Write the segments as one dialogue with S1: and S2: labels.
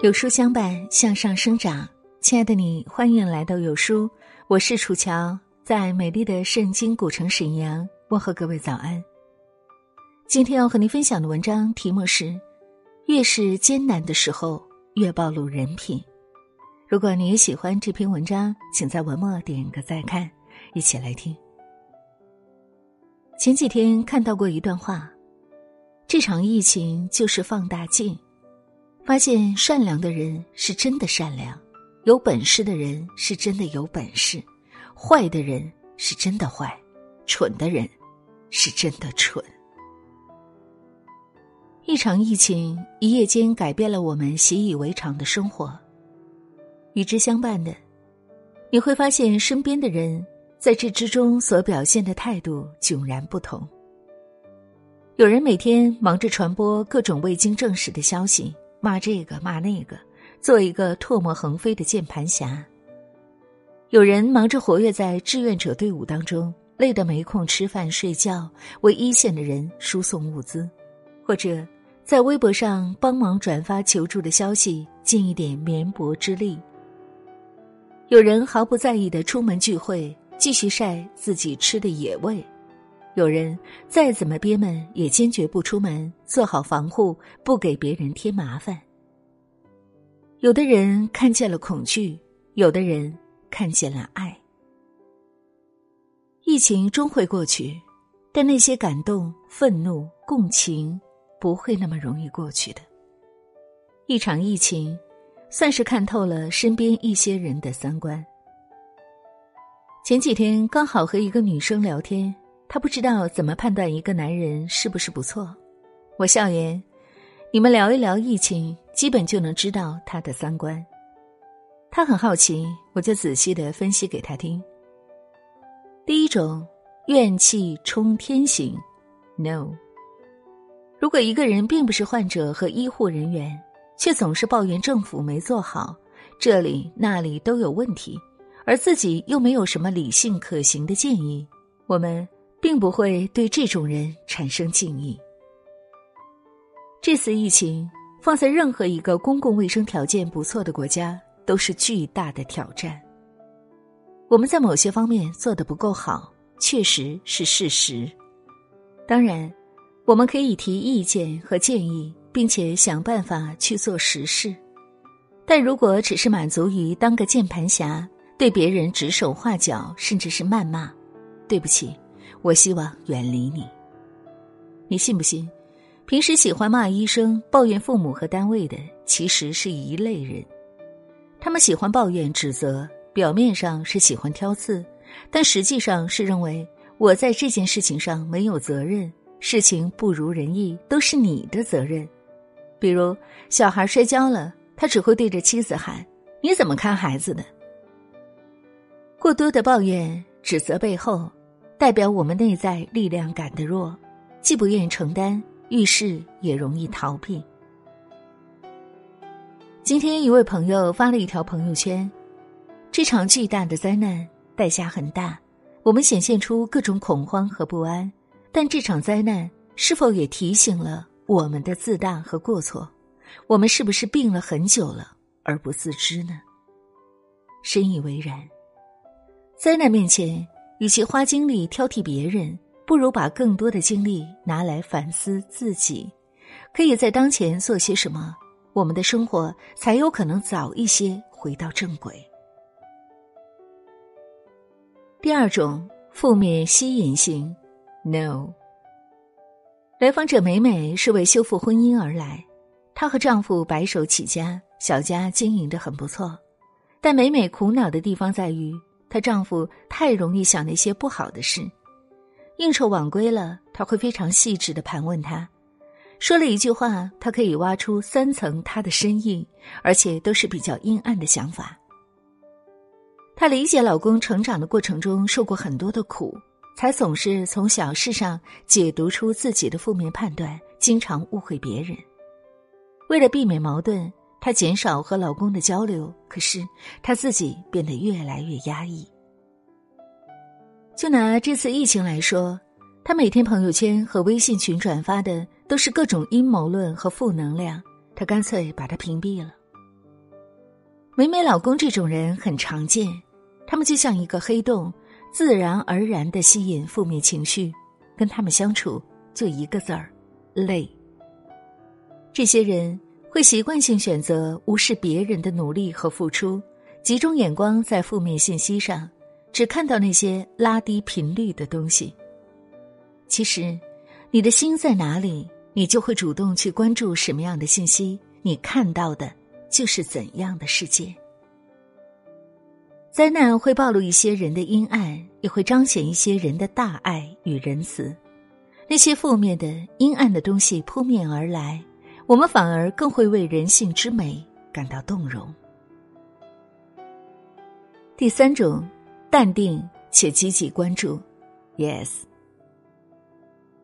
S1: 有书相伴，向上生长。亲爱的你，欢迎来到有书，我是楚乔，在美丽的圣经古城沈阳问候各位早安。今天要和您分享的文章题目是：越是艰难的时候，越暴露人品。如果你也喜欢这篇文章，请在文末点个再看，一起来听。前几天看到过一段话：这场疫情就是放大镜。发现善良的人是真的善良，有本事的人是真的有本事，坏的人是真的坏，蠢的人是真的蠢。一场疫情一夜间改变了我们习以为常的生活，与之相伴的，你会发现身边的人在这之中所表现的态度迥然不同。有人每天忙着传播各种未经证实的消息。骂这个骂那个，做一个唾沫横飞的键盘侠。有人忙着活跃在志愿者队伍当中，累得没空吃饭睡觉，为一线的人输送物资，或者在微博上帮忙转发求助的消息，尽一点绵薄之力。有人毫不在意的出门聚会，继续晒自己吃的野味。有人再怎么憋闷，也坚决不出门，做好防护，不给别人添麻烦。有的人看见了恐惧，有的人看见了爱。疫情终会过去，但那些感动、愤怒、共情，不会那么容易过去的。一场疫情，算是看透了身边一些人的三观。前几天刚好和一个女生聊天。他不知道怎么判断一个男人是不是不错，我笑言：“你们聊一聊疫情，基本就能知道他的三观。”他很好奇，我就仔细的分析给他听。第一种，怨气冲天型，no。如果一个人并不是患者和医护人员，却总是抱怨政府没做好，这里那里都有问题，而自己又没有什么理性可行的建议，我们。并不会对这种人产生敬意。这次疫情放在任何一个公共卫生条件不错的国家都是巨大的挑战。我们在某些方面做的不够好，确实是事实。当然，我们可以提意见和建议，并且想办法去做实事。但如果只是满足于当个键盘侠，对别人指手画脚，甚至是谩骂，对不起。我希望远离你。你信不信？平时喜欢骂医生、抱怨父母和单位的，其实是一类人。他们喜欢抱怨、指责，表面上是喜欢挑刺，但实际上是认为我在这件事情上没有责任，事情不如人意都是你的责任。比如小孩摔跤了，他只会对着妻子喊：“你怎么看孩子的？”过多的抱怨、指责背后。代表我们内在力量感的弱，既不愿意承担，遇事也容易逃避。今天一位朋友发了一条朋友圈：这场巨大的灾难代价很大，我们显现出各种恐慌和不安。但这场灾难是否也提醒了我们的自大和过错？我们是不是病了很久了而不自知呢？深以为然。灾难面前。与其花精力挑剔别人，不如把更多的精力拿来反思自己。可以在当前做些什么，我们的生活才有可能早一些回到正轨。第二种负面吸引型，no。来访者美美是为修复婚姻而来，她和丈夫白手起家，小家经营的很不错，但美美苦恼的地方在于。她丈夫太容易想那些不好的事，应酬晚归了，他会非常细致的盘问他，说了一句话，他可以挖出三层她的深意，而且都是比较阴暗的想法。她理解老公成长的过程中受过很多的苦，才总是从小事上解读出自己的负面判断，经常误会别人。为了避免矛盾。她减少和老公的交流，可是她自己变得越来越压抑。就拿这次疫情来说，她每天朋友圈和微信群转发的都是各种阴谋论和负能量，她干脆把它屏蔽了。美美老公这种人很常见，他们就像一个黑洞，自然而然的吸引负面情绪，跟他们相处就一个字儿，累。这些人会习惯性选择无视别人的努力和付出，集中眼光在负面信息上，只看到那些拉低频率的东西。其实，你的心在哪里，你就会主动去关注什么样的信息，你看到的。就是怎样的世界？灾难会暴露一些人的阴暗，也会彰显一些人的大爱与仁慈。那些负面的、阴暗的东西扑面而来，我们反而更会为人性之美感到动容。第三种，淡定且积极关注。Yes，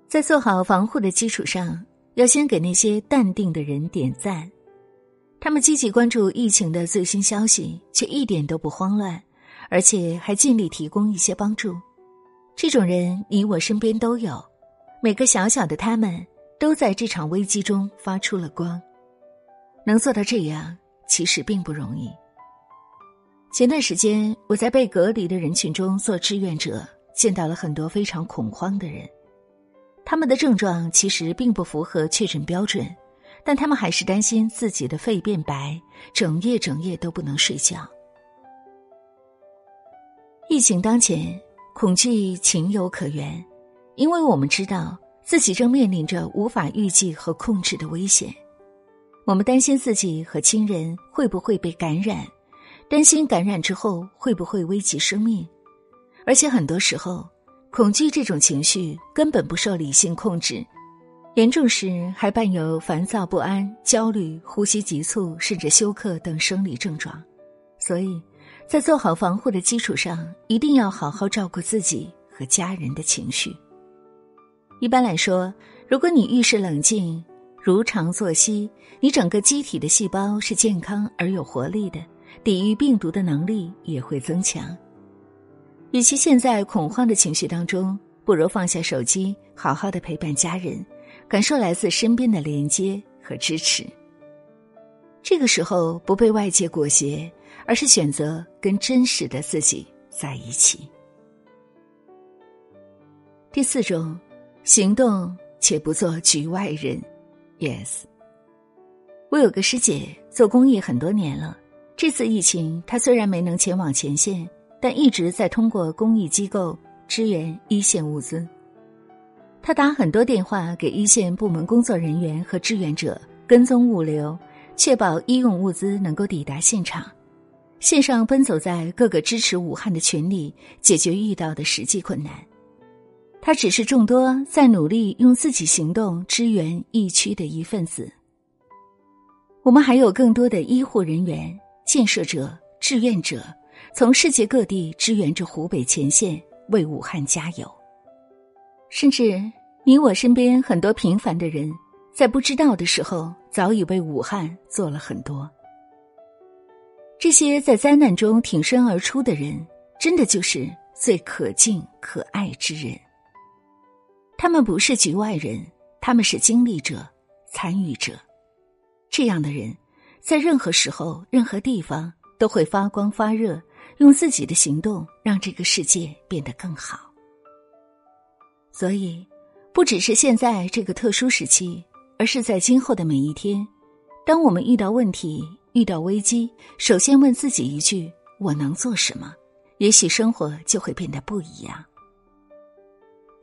S1: 在做好防护的基础上，要先给那些淡定的人点赞。他们积极关注疫情的最新消息，却一点都不慌乱，而且还尽力提供一些帮助。这种人你我身边都有，每个小小的他们都在这场危机中发出了光。能做到这样，其实并不容易。前段时间我在被隔离的人群中做志愿者，见到了很多非常恐慌的人，他们的症状其实并不符合确诊标准。但他们还是担心自己的肺变白，整夜整夜都不能睡觉。疫情当前，恐惧情有可原，因为我们知道自己正面临着无法预计和控制的危险。我们担心自己和亲人会不会被感染，担心感染之后会不会危及生命，而且很多时候，恐惧这种情绪根本不受理性控制。严重时还伴有烦躁不安、焦虑、呼吸急促，甚至休克等生理症状。所以，在做好防护的基础上，一定要好好照顾自己和家人的情绪。一般来说，如果你遇事冷静、如常作息，你整个机体的细胞是健康而有活力的，抵御病毒的能力也会增强。与其陷在恐慌的情绪当中，不如放下手机，好好的陪伴家人。感受来自身边的连接和支持。这个时候不被外界裹挟，而是选择跟真实的自己在一起。第四种，行动且不做局外人。Yes，我有个师姐做公益很多年了，这次疫情她虽然没能前往前线，但一直在通过公益机构支援一线物资。他打很多电话给一线部门工作人员和志愿者，跟踪物流，确保医用物资能够抵达现场。线上奔走在各个支持武汉的群里，解决遇到的实际困难。他只是众多在努力用自己行动支援疫区的一份子。我们还有更多的医护人员、建设者、志愿者，从世界各地支援着湖北前线，为武汉加油。甚至，你我身边很多平凡的人，在不知道的时候，早已为武汉做了很多。这些在灾难中挺身而出的人，真的就是最可敬可爱之人。他们不是局外人，他们是经历者、参与者。这样的人，在任何时候、任何地方都会发光发热，用自己的行动让这个世界变得更好。所以，不只是现在这个特殊时期，而是在今后的每一天，当我们遇到问题、遇到危机，首先问自己一句：“我能做什么？”也许生活就会变得不一样。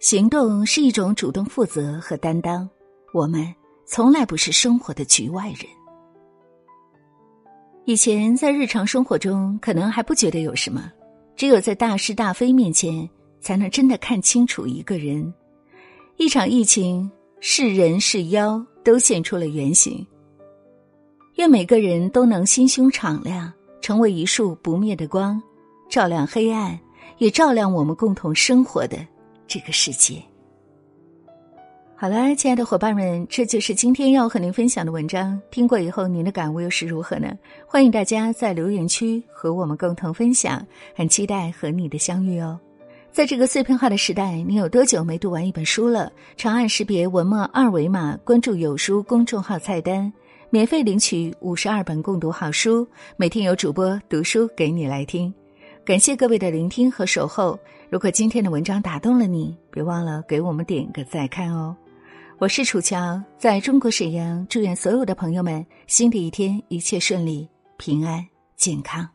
S1: 行动是一种主动负责和担当，我们从来不是生活的局外人。以前在日常生活中，可能还不觉得有什么，只有在大是大非面前。才能真的看清楚一个人。一场疫情，是人是妖都现出了原形。愿每个人都能心胸敞亮，成为一束不灭的光，照亮黑暗，也照亮我们共同生活的这个世界。好了，亲爱的伙伴们，这就是今天要和您分享的文章。听过以后，您的感悟又是如何呢？欢迎大家在留言区和我们共同分享，很期待和你的相遇哦。在这个碎片化的时代，你有多久没读完一本书了？长按识别文末二维码，关注“有书”公众号菜单，免费领取五十二本共读好书，每天有主播读书给你来听。感谢各位的聆听和守候。如果今天的文章打动了你，别忘了给我们点个再看哦。我是楚乔，在中国沈阳，祝愿所有的朋友们新的一天一切顺利、平安、健康。